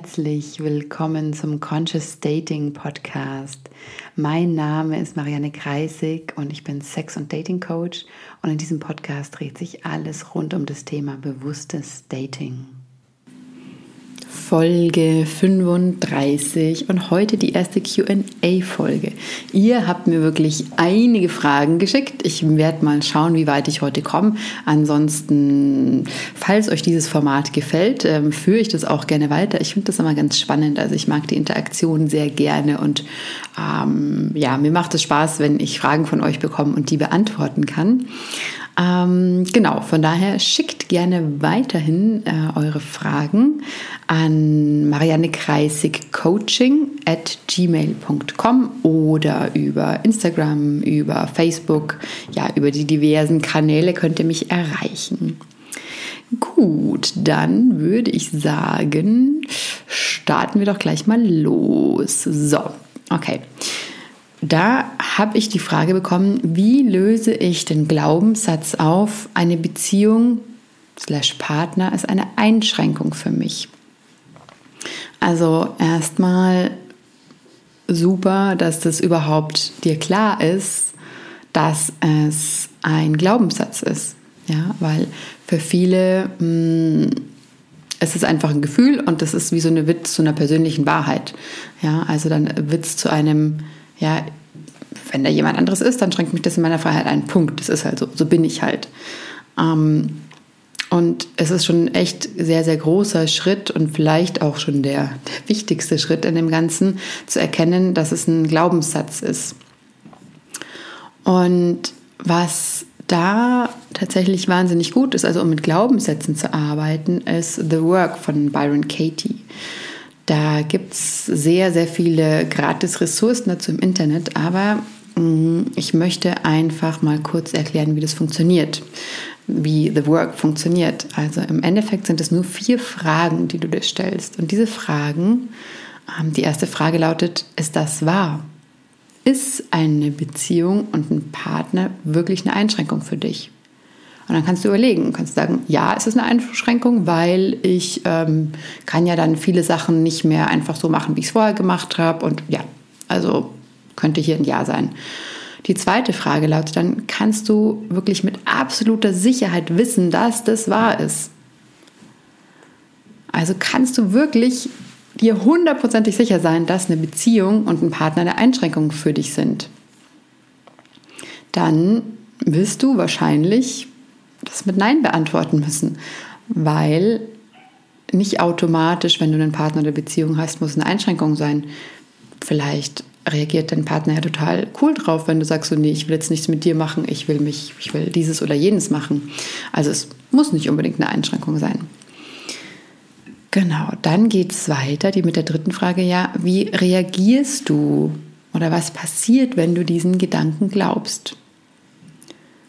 herzlich willkommen zum Conscious Dating Podcast. Mein Name ist Marianne Kreisig und ich bin Sex- und Dating Coach und in diesem Podcast dreht sich alles rund um das Thema bewusstes Dating. Folge 35 und heute die erste QA-Folge. Ihr habt mir wirklich einige Fragen geschickt. Ich werde mal schauen, wie weit ich heute komme. Ansonsten, falls euch dieses Format gefällt, ähm, führe ich das auch gerne weiter. Ich finde das immer ganz spannend. Also ich mag die Interaktion sehr gerne und ähm, ja, mir macht es Spaß, wenn ich Fragen von euch bekomme und die beantworten kann. Ähm, genau, von daher schickt gerne weiterhin äh, eure Fragen an Marianne Kreisig Coaching at gmail.com oder über Instagram, über Facebook, ja, über die diversen Kanäle könnt ihr mich erreichen. Gut, dann würde ich sagen, starten wir doch gleich mal los. So, okay. Da habe ich die Frage bekommen, wie löse ich den Glaubenssatz auf, eine Beziehung slash Partner ist eine Einschränkung für mich. Also erstmal super, dass das überhaupt dir klar ist, dass es ein Glaubenssatz ist. Ja, weil für viele mh, mm, es ist einfach ein Gefühl und das ist wie so eine Witz zu einer persönlichen Wahrheit. Ja, also dann Witz zu einem ja, wenn da jemand anderes ist, dann schränkt mich das in meiner Freiheit ein. Punkt. Das ist halt so. So bin ich halt. Ähm, und es ist schon echt sehr, sehr großer Schritt und vielleicht auch schon der, der wichtigste Schritt in dem Ganzen, zu erkennen, dass es ein Glaubenssatz ist. Und was da tatsächlich wahnsinnig gut ist, also um mit Glaubenssätzen zu arbeiten, ist The Work von Byron Katie. Da gibt es sehr, sehr viele gratis Ressourcen dazu im Internet, aber mh, mm, ich möchte einfach mal kurz erklären, wie das funktioniert, wie The Work funktioniert. Also im Endeffekt sind es nur vier Fragen, die du dir stellst. Und diese Fragen, ähm, die erste Frage lautet, ist das wahr? Ist eine Beziehung und ein Partner wirklich eine Einschränkung für dich? Und dann kannst du überlegen, kannst sagen, ja, es ist eine Einschränkung, weil ich ähm, kann ja dann viele Sachen nicht mehr einfach so machen, wie ich es vorher gemacht habe. Und ja, also könnte hier ein Ja sein. Die zweite Frage lautet dann, kannst du wirklich mit absoluter Sicherheit wissen, dass das wahr ist? Also kannst du wirklich dir hundertprozentig sicher sein, dass eine Beziehung und ein Partner eine Einschränkung für dich sind? Dann wirst du wahrscheinlich das mit Nein beantworten müssen, weil nicht automatisch, wenn du einen Partner oder Beziehung hast, muss eine Einschränkung sein. Vielleicht reagiert dein Partner ja total cool drauf, wenn du sagst, so, nee, ich will jetzt nichts mit dir machen, ich will mich, ich will dieses oder jenes machen. Also es muss nicht unbedingt eine Einschränkung sein. Genau, dann geht es weiter, die mit der dritten Frage, ja, wie reagierst du oder was passiert, wenn du diesen Gedanken glaubst?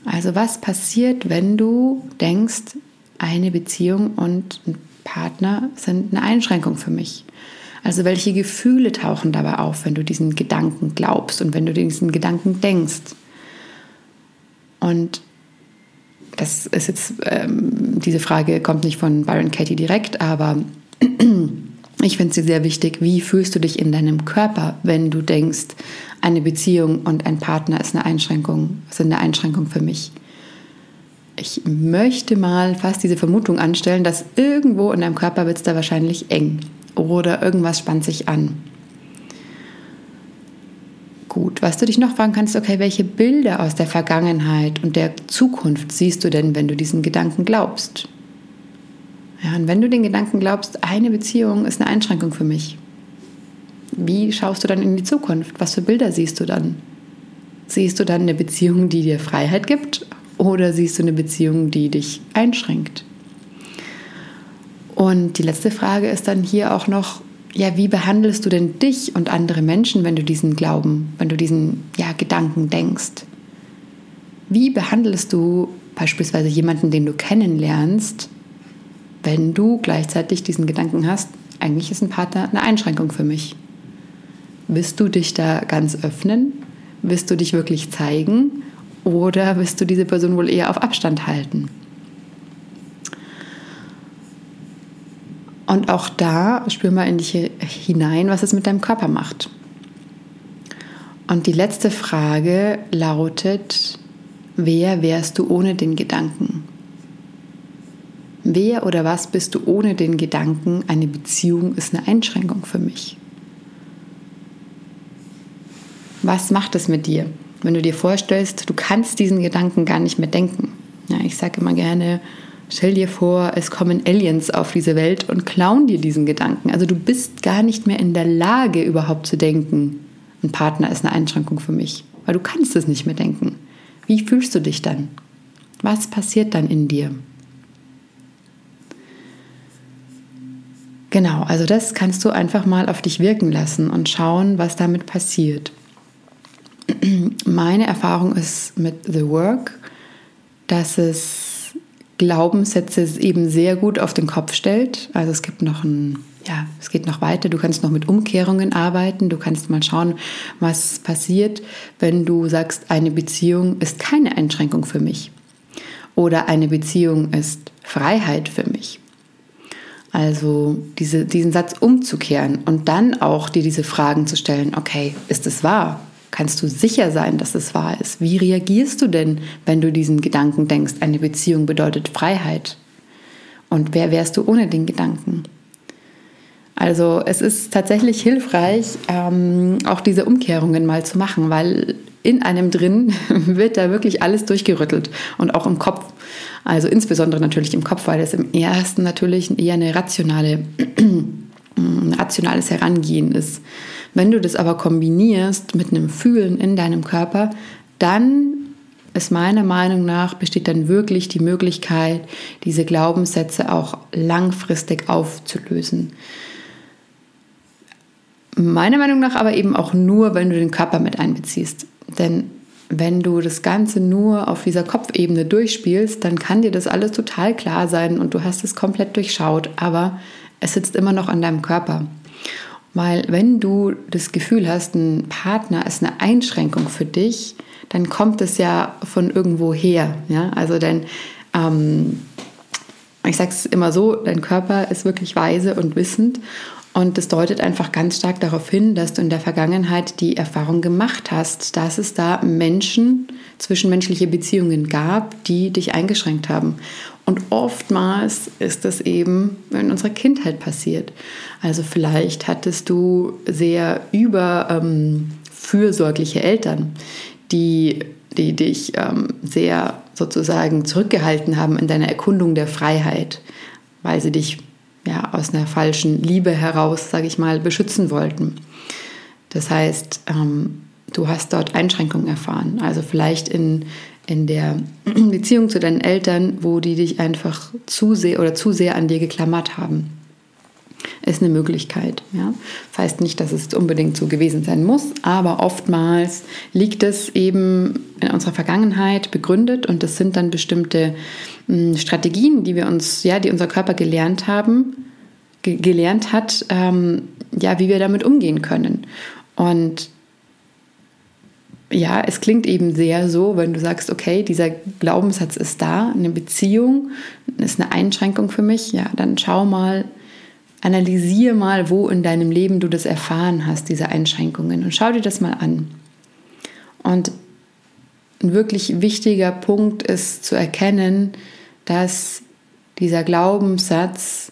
Also was passiert, wenn du denkst, eine Beziehung und ein Partner sind eine Einschränkung für mich? Also welche Gefühle tauchen dabei auf, wenn du diesen Gedanken glaubst und wenn du diesen Gedanken denkst? Und das ist jetzt, ähm, diese Frage kommt nicht von Byron Katie direkt, aber ich finde sie sehr wichtig. Wie fühlst du dich in deinem Körper, wenn du denkst, eine Beziehung und ein Partner ist eine Einschränkung, sind eine Einschränkung für mich? Ich möchte mal fast diese Vermutung anstellen, dass irgendwo in deinem Körper wird es da wahrscheinlich eng oder irgendwas spannt sich an. Gut, was du dich noch fragen kannst, okay, welche Bilder aus der Vergangenheit und der Zukunft siehst du denn, wenn du diesen Gedanken glaubst? Ja, und wenn du den Gedanken glaubst, eine Beziehung ist eine Einschränkung für mich, wie schaust du dann in die Zukunft? Was für Bilder siehst du dann? Siehst du dann eine Beziehung, die dir Freiheit gibt oder siehst du eine Beziehung, die dich einschränkt? Und die letzte Frage ist dann hier auch noch, ja, wie behandelst du denn dich und andere Menschen, wenn du diesen Glauben, wenn du diesen ja, Gedanken denkst? Wie behandelst du beispielsweise jemanden, den du kennenlernst, wenn du gleichzeitig diesen Gedanken hast, eigentlich ist ein Partner eine Einschränkung für mich. Willst du dich da ganz öffnen? Willst du dich wirklich zeigen? Oder willst du diese Person wohl eher auf Abstand halten? Und auch da spür mal in dich hinein, was es mit deinem Körper macht. Und die letzte Frage lautet, wer wärst du ohne den Gedanken? Wer oder was bist du ohne den Gedanken, eine Beziehung ist eine Einschränkung für mich? Was macht es mit dir, wenn du dir vorstellst, du kannst diesen Gedanken gar nicht mehr denken? Ja, ich sage immer gerne, stell dir vor, es kommen Aliens auf diese Welt und klauen dir diesen Gedanken. Also du bist gar nicht mehr in der Lage, überhaupt zu denken, ein Partner ist eine Einschränkung für mich, weil du kannst es nicht mehr denken. Wie fühlst du dich dann? Was passiert dann in dir? Genau, also das kannst du einfach mal auf dich wirken lassen und schauen, was damit passiert. Meine Erfahrung ist mit The Work, dass es Glaubenssätze eben sehr gut auf den Kopf stellt. Also es gibt noch ein, ja, es geht noch weiter. Du kannst noch mit Umkehrungen arbeiten. Du kannst mal schauen, was passiert, wenn du sagst, eine Beziehung ist keine Einschränkung für mich. Oder eine Beziehung ist Freiheit für mich. Also diese, diesen Satz umzukehren und dann auch dir diese Fragen zu stellen, okay, ist es wahr? Kannst du sicher sein, dass es wahr ist? Wie reagierst du denn, wenn du diesen Gedanken denkst, eine Beziehung bedeutet Freiheit? Und wer wärst du ohne den Gedanken? Also es ist tatsächlich hilfreich, ähm, auch diese Umkehrungen mal zu machen, weil in einem drin wird da wirklich alles durchgerüttelt und auch im Kopf. Also insbesondere natürlich im Kopf, weil es im ersten natürlich eher eine rationale, ein rationales Herangehen ist. Wenn du das aber kombinierst mit einem Fühlen in deinem Körper, dann ist meiner Meinung nach besteht dann wirklich die Möglichkeit, diese Glaubenssätze auch langfristig aufzulösen. Meiner Meinung nach aber eben auch nur, wenn du den Körper mit einbeziehst. Denn wenn du das Ganze nur auf dieser Kopfebene durchspielst, dann kann dir das alles total klar sein und du hast es komplett durchschaut, aber es sitzt immer noch an deinem Körper. Weil wenn du das Gefühl hast, ein Partner ist eine Einschränkung für dich, dann kommt es ja von irgendwo her. Ja? Also dein, ähm, ich sage es immer so, dein Körper ist wirklich weise und wissend und das deutet einfach ganz stark darauf hin, dass du in der Vergangenheit die Erfahrung gemacht hast, dass es da Menschen, zwischenmenschliche Beziehungen gab, die dich eingeschränkt haben. Und oftmals ist das eben in unserer Kindheit passiert. Also vielleicht hattest du sehr überfürsorgliche ähm, Eltern, die, die dich ähm, sehr sozusagen zurückgehalten haben in deiner Erkundung der Freiheit, weil sie dich ja, aus einer falschen Liebe heraus, sage ich mal, beschützen wollten. Das heißt, ähm, du hast dort Einschränkungen erfahren. Also vielleicht in, in der Beziehung zu deinen Eltern, wo die dich einfach zu sehr oder zu sehr an dir geklammert haben. Ist eine Möglichkeit. Ja? Das heißt nicht, dass es unbedingt so gewesen sein muss, aber oftmals liegt es eben in unserer Vergangenheit begründet und das sind dann bestimmte hm, Strategien, die wir uns, ja, die unser Körper gelernt haben, ge gelernt hat, ähm, ja, wie wir damit umgehen können. Und ja, es klingt eben sehr so, wenn du sagst, okay, dieser Glaubenssatz ist da, eine Beziehung ist eine Einschränkung für mich, ja, dann schau mal, analysiere mal, wo in deinem Leben du das erfahren hast, diese Einschränkungen und schau dir das mal an. Und ein wirklich wichtiger Punkt ist zu erkennen, dass dieser Glaubenssatz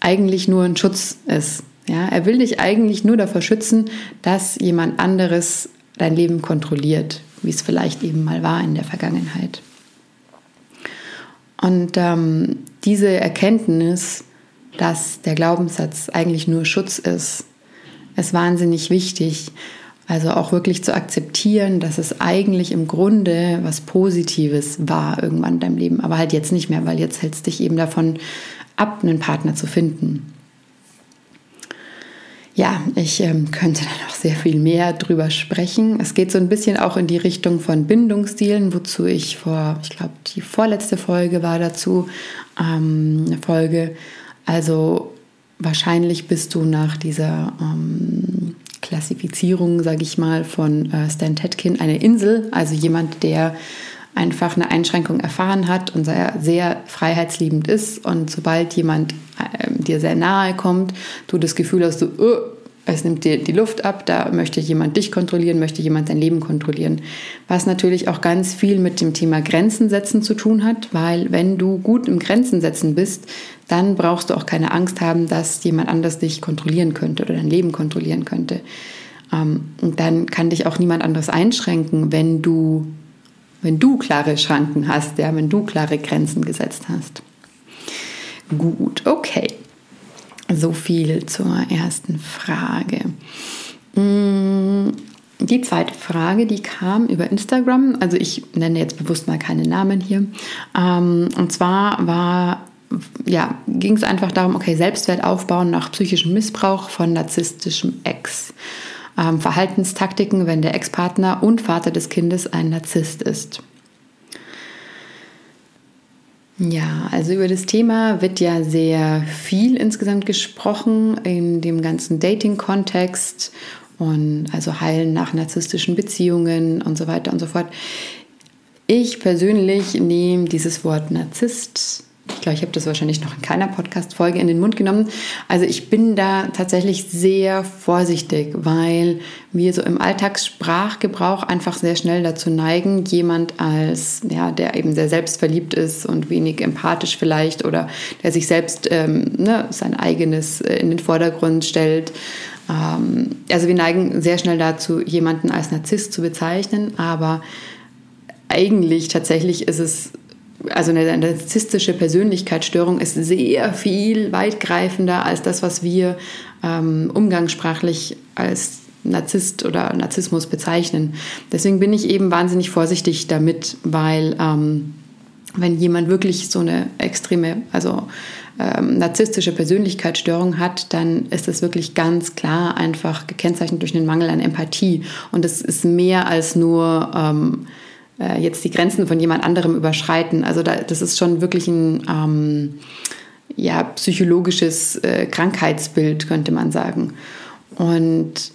eigentlich nur ein Schutz ist. Ja, er will dich eigentlich nur davor schützen, dass jemand anderes dein Leben kontrolliert, wie es vielleicht eben mal war in der Vergangenheit. Und ähm, diese Erkenntnis, dass der Glaubenssatz eigentlich nur Schutz ist, ist wahnsinnig wichtig. Also auch wirklich zu akzeptieren, dass es eigentlich im Grunde was Positives war irgendwann in deinem Leben, aber halt jetzt nicht mehr, weil jetzt hältst dich eben davon ab, einen Partner zu finden. Ja, ich ähm, könnte da noch sehr viel mehr drüber sprechen. Es geht so ein bisschen auch in die Richtung von Bindungsstilen, wozu ich vor, ich glaube, die vorletzte Folge war dazu ähm, eine Folge. Also wahrscheinlich bist du nach dieser ähm, Klassifizierung, sage ich mal, von äh, Stan Tetkin eine Insel, also jemand, der einfach eine Einschränkung erfahren hat und sehr, sehr freiheitsliebend ist. Und sobald jemand äh, dir sehr nahe kommt, du das Gefühl hast, du, uh, es nimmt dir die Luft ab, da möchte jemand dich kontrollieren, möchte jemand dein Leben kontrollieren. Was natürlich auch ganz viel mit dem Thema Grenzen setzen zu tun hat, weil wenn du gut im Grenzen setzen bist, dann brauchst du auch keine Angst haben, dass jemand anders dich kontrollieren könnte oder dein Leben kontrollieren könnte. Ähm, und dann kann dich auch niemand anderes einschränken, wenn du, wenn du klare Schranken hast, ja, wenn du klare Grenzen gesetzt hast. Gut, okay. So viel zur ersten Frage. Mm, die zweite Frage, die kam über Instagram. Also ich nenne jetzt bewusst mal keine Namen hier. Ähm, und zwar war ja, ging es einfach darum, okay, Selbstwert aufbauen nach psychischem Missbrauch von narzisstischem Ex. Ähm, Verhaltenstaktiken, wenn der Ex-Partner und Vater des Kindes ein Narzisst ist. Ja, also über das Thema wird ja sehr viel insgesamt gesprochen in dem ganzen Dating-Kontext und also Heilen nach narzisstischen Beziehungen und so weiter und so fort. Ich persönlich nehme dieses Wort Narzisst ich glaube, ich habe das wahrscheinlich noch in keiner Podcast-Folge in den Mund genommen. Also ich bin da tatsächlich sehr vorsichtig, weil wir so im Alltagssprachgebrauch einfach sehr schnell dazu neigen, jemand als, ja, der eben sehr selbstverliebt ist und wenig empathisch vielleicht oder der sich selbst ähm, ne, sein eigenes äh, in den Vordergrund stellt. Ähm, also wir neigen sehr schnell dazu, jemanden als Narzisst zu bezeichnen, aber eigentlich tatsächlich ist es also eine narzisstische Persönlichkeitsstörung ist sehr viel weitgreifender als das, was wir ähm, umgangssprachlich als Narzisst oder Narzissmus bezeichnen. Deswegen bin ich eben wahnsinnig vorsichtig damit, weil ähm, wenn jemand wirklich so eine extreme, also ähm, narzisstische Persönlichkeitsstörung hat, dann ist das wirklich ganz klar einfach gekennzeichnet durch einen Mangel an Empathie. Und es ist mehr als nur ähm, äh, jetzt die Grenzen von jemand anderem überschreiten. Also da, das ist schon wirklich ein ähm, ja, psychologisches äh, Krankheitsbild, könnte man sagen. Und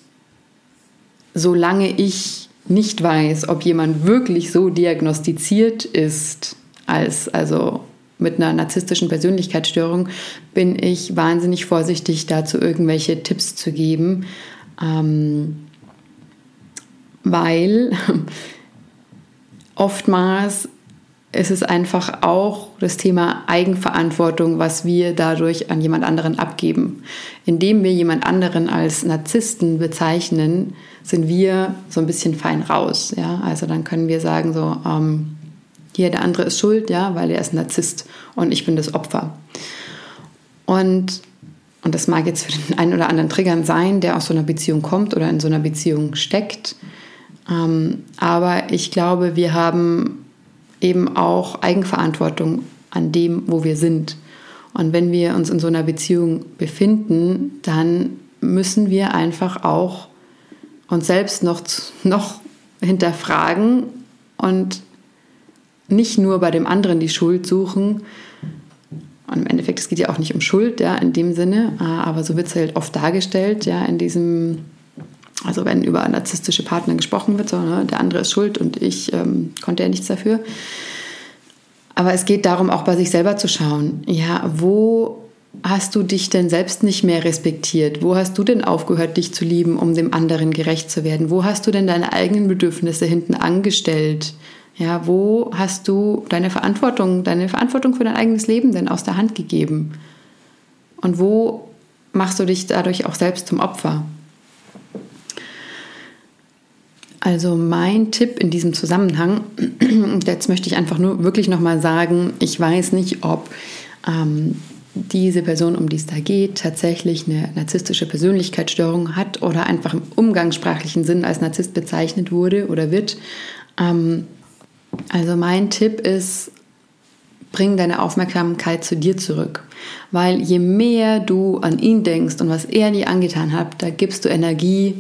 solange ich nicht weiß, ob jemand wirklich so diagnostiziert ist, als also mit einer narzisstischen Persönlichkeitsstörung, bin ich wahnsinnig vorsichtig, dazu irgendwelche Tipps zu geben, ähm, weil oftmals ist es einfach auch das Thema Eigenverantwortung, was wir dadurch an jemand anderen abgeben. Indem wir jemand anderen als Narzissten bezeichnen, sind wir so ein bisschen fein raus. Ja? Also dann können wir sagen so, ähm, hier der andere ist schuld, ja, weil er ist Narzisst und ich bin das Opfer. Und, und das mag jetzt für den einen oder anderen Triggern sein, der aus so einer Beziehung kommt oder in so einer Beziehung steckt. Ähm, aber ich glaube, wir haben eben auch Eigenverantwortung an dem, wo wir sind. Und wenn wir uns in so einer Beziehung befinden, dann müssen wir einfach auch uns selbst noch, noch hinterfragen und nicht nur bei dem anderen die Schuld suchen. Und im Endeffekt, es geht ja auch nicht um Schuld, ja, in dem Sinne, aber so wird es halt oft dargestellt, ja, in diesem also wenn über narzisstische Partner gesprochen wird, so, ne, der andere ist schuld und ich ähm, konnte ja nichts dafür. Aber es geht darum, auch bei sich selber zu schauen. Ja, wo hast du dich denn selbst nicht mehr respektiert? Wo hast du denn aufgehört, dich zu lieben, um dem anderen gerecht zu werden? Wo hast du denn deine eigenen Bedürfnisse hinten angestellt? Ja, wo hast du deine Verantwortung, deine Verantwortung für dein eigenes Leben denn aus der Hand gegeben? Und wo machst du dich dadurch auch selbst zum Opfer? Also mein Tipp in diesem Zusammenhang, jetzt möchte ich einfach nur wirklich nochmal sagen, ich weiß nicht, ob ähm, diese Person, um die es da geht, tatsächlich eine narzisstische Persönlichkeitsstörung hat oder einfach im umgangssprachlichen Sinn als Narzisst bezeichnet wurde oder wird. Ähm, also mein Tipp ist, bring deine Aufmerksamkeit zu dir zurück. Weil je mehr du an ihn denkst und was er dir angetan hat, da gibst du Energie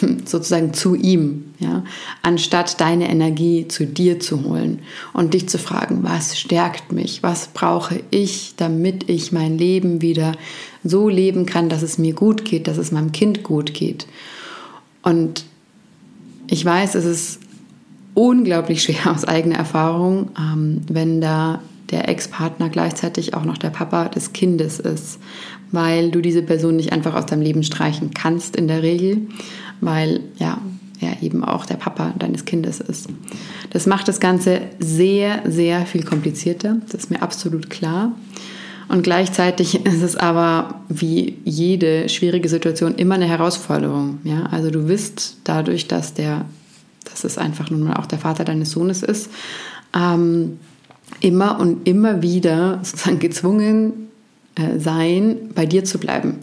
sozusagen zu ihm, ja, anstatt deine Energie zu dir zu holen und dich zu fragen, was stärkt mich, was brauche ich, damit ich mein Leben wieder so leben kann, dass es mir gut geht, dass es meinem Kind gut geht. Und ich weiß, es ist unglaublich schwer aus eigener Erfahrung, ähm, wenn da der Ex-Partner gleichzeitig auch noch der Papa des Kindes ist, weil du diese Person nicht einfach aus deinem Leben streichen kannst in der Regel, weil ja, er eben auch der Papa deines Kindes ist. Das macht das Ganze sehr, sehr viel komplizierter, das ist mir absolut klar. Und gleichzeitig ist es aber wie jede schwierige Situation immer eine Herausforderung. Ja? Also du wirst dadurch, dass der, dass es einfach nun mal auch der Vater deines Sohnes ist, ähm, immer und immer wieder sozusagen gezwungen äh, sein, bei dir zu bleiben.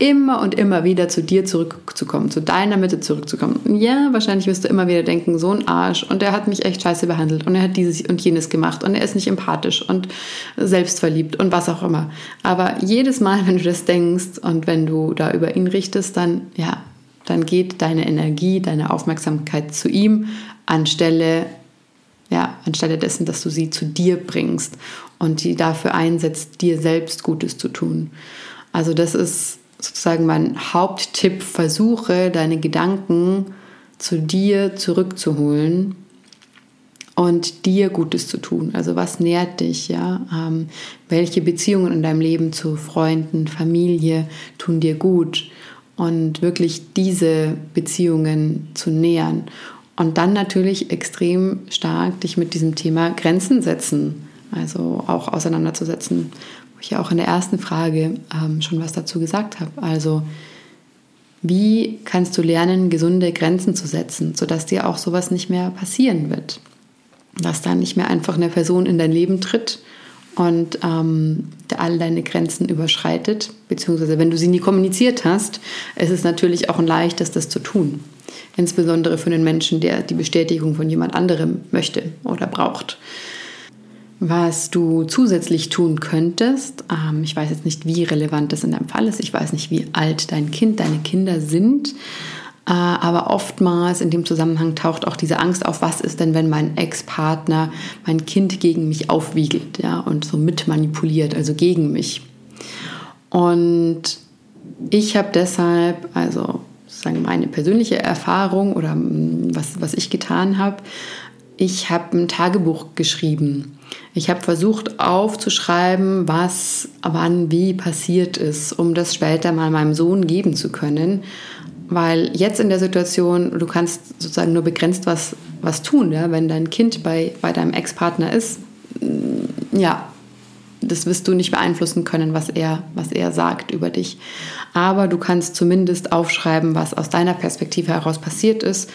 Immer und immer wieder zu dir zurückzukommen, zu deiner Mitte zurückzukommen. Ja, wahrscheinlich wirst du immer wieder denken, so ein Arsch und er hat mich echt scheiße behandelt und er hat dieses und jenes gemacht und er ist nicht empathisch und selbstverliebt und was auch immer. Aber jedes Mal, wenn du das denkst und wenn du da über ihn richtest, dann, ja, dann geht deine Energie, deine Aufmerksamkeit zu ihm anstelle ja, anstelle dessen, dass du sie zu dir bringst und die dafür einsetzt, dir selbst Gutes zu tun. Also das ist sozusagen mein Haupttipp. Versuche deine Gedanken zu dir zurückzuholen und dir Gutes zu tun. Also was nährt dich, ja? Ähm, welche Beziehungen in deinem Leben zu Freunden, Familie tun dir gut? Und wirklich diese Beziehungen zu nähern und dann natürlich extrem stark dich mit diesem Thema Grenzen setzen, also auch auseinanderzusetzen, wo ich ja auch in der ersten Frage ähm, schon was dazu gesagt habe. Also wie kannst du lernen, gesunde Grenzen zu setzen, sodass dir auch sowas nicht mehr passieren wird? Dass dann nicht mehr einfach eine Person in dein Leben tritt und ähm, all deine Grenzen überschreitet, beziehungsweise wenn du sie nie kommuniziert hast, ist es natürlich auch ein leichtes, das zu tun insbesondere für einen Menschen, der die Bestätigung von jemand anderem möchte oder braucht. Was du zusätzlich tun könntest, ähm, ich weiß jetzt nicht, wie relevant das in deinem Fall ist, ich weiß nicht, wie alt dein Kind, deine Kinder sind, äh, aber oftmals in dem Zusammenhang taucht auch diese Angst auf, was ist denn, wenn mein Ex-Partner mein Kind gegen mich aufwiegelt ja, und so mitmanipuliert, also gegen mich. Und ich habe deshalb, also sozusagen meine persönliche Erfahrung oder mm, was, was ich getan habe. Ich habe ein Tagebuch geschrieben. Ich habe versucht aufzuschreiben, was wann wie passiert ist, um das später mal meinem Sohn geben zu können. Weil jetzt in der Situation, du kannst sozusagen nur begrenzt was, was tun, ja? wenn dein Kind bei, bei deinem Ex-Partner ist. Mm, ja, das wirst du nicht beeinflussen können, was er, was er sagt über dich. Aber du kannst zumindest aufschreiben, was aus deiner Perspektive heraus passiert ist.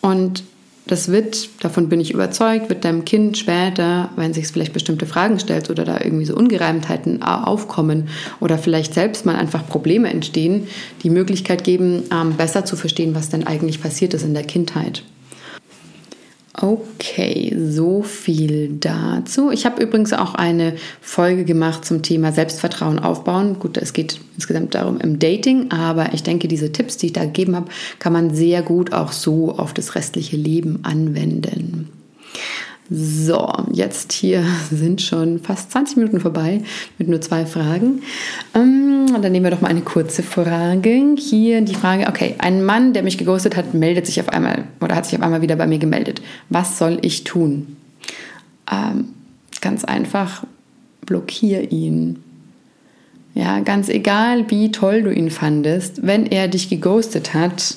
Und das wird, davon bin ich überzeugt, wird deinem Kind später, wenn sich vielleicht bestimmte Fragen stellt oder da irgendwie so Ungereimtheiten aufkommen oder vielleicht selbst mal einfach Probleme entstehen, die Möglichkeit geben, ähm, besser zu verstehen, was denn eigentlich passiert ist in der Kindheit. Okay, so viel dazu. Ich habe übrigens auch eine Folge gemacht zum Thema Selbstvertrauen aufbauen. Gut, es geht insgesamt darum im Dating, aber ich denke, diese Tipps, die ich da gegeben habe, kann man sehr gut auch so auf das restliche Leben anwenden. So, jetzt hier sind schon fast 20 Minuten vorbei mit nur zwei Fragen. Ähm, dann nehmen wir doch mal eine kurze Frage. Hier die Frage, okay, ein Mann, der mich geghostet hat, meldet sich auf einmal oder hat sich auf einmal wieder bei mir gemeldet. Was soll ich tun? Ähm, ganz einfach, blockier ihn. Ja, ganz egal, wie toll du ihn fandest, wenn er dich geghostet hat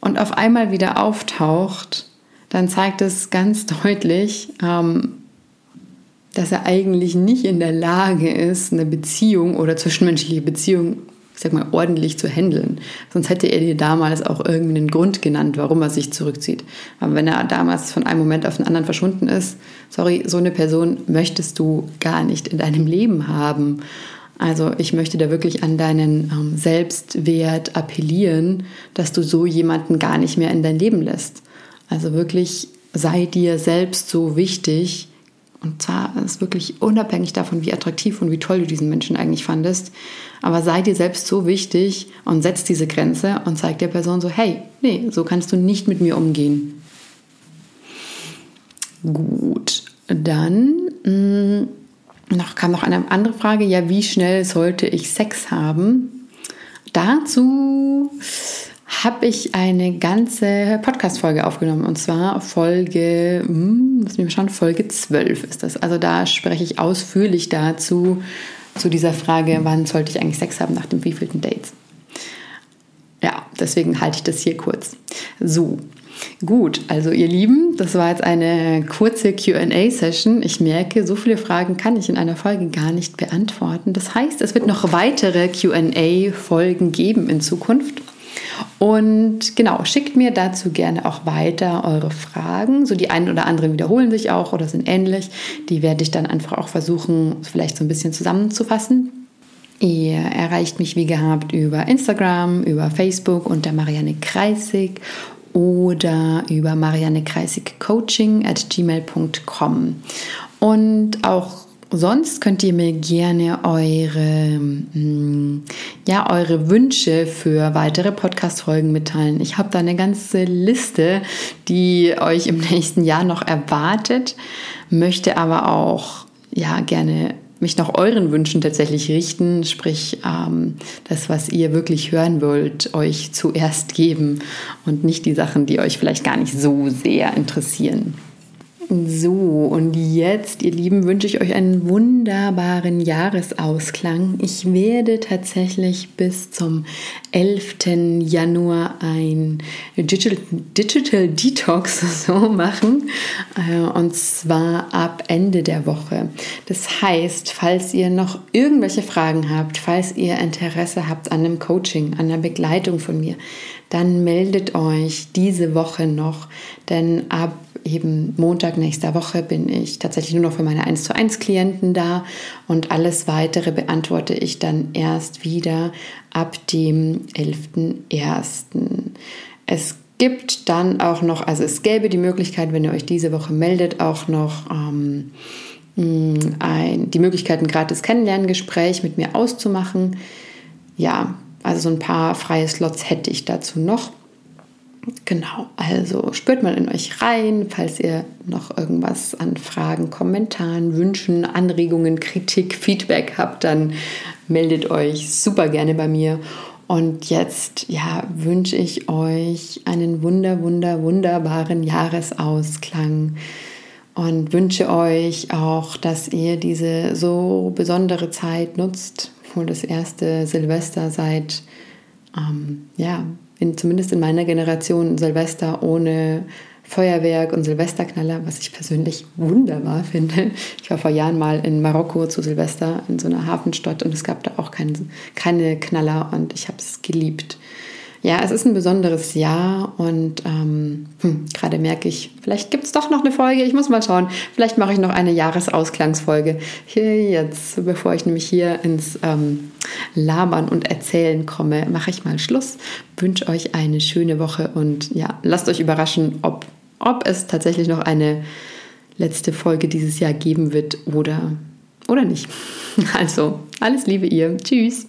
und auf einmal wieder auftaucht, dann zeigt es ganz deutlich, ähm, dass er eigentlich nicht in der Lage ist, eine Beziehung oder zwischenmenschliche Beziehung, ich sag mal, ordentlich zu handeln. Sonst hätte er dir damals auch irgendeinen Grund genannt, warum er sich zurückzieht. Aber wenn er damals von einem Moment auf den anderen verschwunden ist, sorry, so eine Person möchtest du gar nicht in deinem Leben haben. Also ich möchte da wirklich an deinen ähm, Selbstwert appellieren, dass du so jemanden gar nicht mehr in dein Leben lässt. Also wirklich sei dir selbst so wichtig. Und zwar ist wirklich unabhängig davon, wie attraktiv und wie toll du diesen Menschen eigentlich fandest. Aber sei dir selbst so wichtig und setz diese Grenze und zeig der Person so, hey, nee, so kannst du nicht mit mir umgehen. Gut, dann mh, mm, noch kam noch eine andere Frage. Ja, wie schnell sollte ich Sex haben? Dazu habe ich eine ganze Podcast-Folge aufgenommen und zwar Folge, hm, mal schauen, Folge 12 ist das. Also da spreche ich ausführlich dazu, zu dieser Frage, wann sollte ich eigentlich Sex haben nach dem wievielten Dates. Ja, deswegen halte ich das hier kurz. So, Gut, also ihr Lieben, das war jetzt eine kurze QA-Session. Ich merke, so viele Fragen kann ich in einer Folge gar nicht beantworten. Das heißt, es wird noch weitere QA-Folgen geben in Zukunft. Und genau, schickt mir dazu gerne auch weiter eure Fragen. So die einen oder anderen wiederholen sich auch oder sind ähnlich. Die werde ich dann einfach auch versuchen, vielleicht so ein bisschen zusammenzufassen. Ihr erreicht mich wie gehabt über Instagram, über Facebook unter Marianne Kreisig oder über Marianne Kreisig Coaching at gmail.com. Und auch sonst könnt ihr mir gerne eure, mm, ja, eure Wünsche für weitere Podcast-Folgen mitteilen. Ich habe da eine ganze Liste, die euch im nächsten Jahr noch erwartet, möchte aber auch ja gerne mich nach euren Wünschen tatsächlich richten, sprich ähm, das, was ihr wirklich hören wollt, euch zuerst geben und nicht die Sachen, die euch vielleicht gar nicht so sehr interessieren. So, und jetzt, ihr Lieben, wünsche ich euch einen wunderbaren Jahresausklang. Ich werde tatsächlich bis zum 11. Januar ein Digital, Digital Detox so machen. Äh, und zwar ab Ende der Woche. Das heißt, falls ihr noch irgendwelche Fragen habt, falls ihr Interesse habt an einem Coaching, an einer Begleitung von mir, dann meldet euch diese Woche noch, denn ab eben Montag nächster Woche bin ich tatsächlich nur noch für meine 1 zu 1 Klienten da und alles weitere beantworte ich dann erst wieder ab dem 11.01. Es gibt dann auch noch, also es gäbe die Möglichkeit, wenn ihr euch diese Woche meldet, auch noch ähm, ein, die Möglichkeit, ein gratis Kennenlerngespräch mit mir auszumachen. Ja, also so ein paar freie Slots hätte ich dazu noch. Genau, also spürt mal in euch rein, falls ihr noch irgendwas an Fragen, Kommentaren, Wünschen, Anregungen, Kritik, Feedback habt, dann meldet euch super gerne bei mir. Und jetzt ja, wünsche ich euch einen wunder, wunder, wunderbaren Jahresausklang und wünsche euch auch, dass ihr diese so besondere Zeit nutzt, wohl das erste Silvester seit ähm, ja, in, zumindest in meiner Generation Silvester ohne Feuerwerk und Silvesterknaller, was ich persönlich wunderbar finde. Ich war vor Jahren mal in Marokko zu Silvester in so einer Hafenstadt und es gab da auch kein, keine Knaller und ich habe es geliebt. Ja, es ist ein besonderes Jahr und ähm, hm, gerade merke ich, vielleicht gibt es doch noch eine Folge. Ich muss mal schauen. Vielleicht mache ich noch eine Jahresausklangsfolge. Hier jetzt, bevor ich nämlich hier ins ähm, Labern und Erzählen komme, mache ich mal Schluss. Wünsche euch eine schöne Woche und ja, lasst euch überraschen, ob, ob es tatsächlich noch eine letzte Folge dieses Jahr geben wird oder, oder nicht. Also, alles Liebe ihr. Tschüss.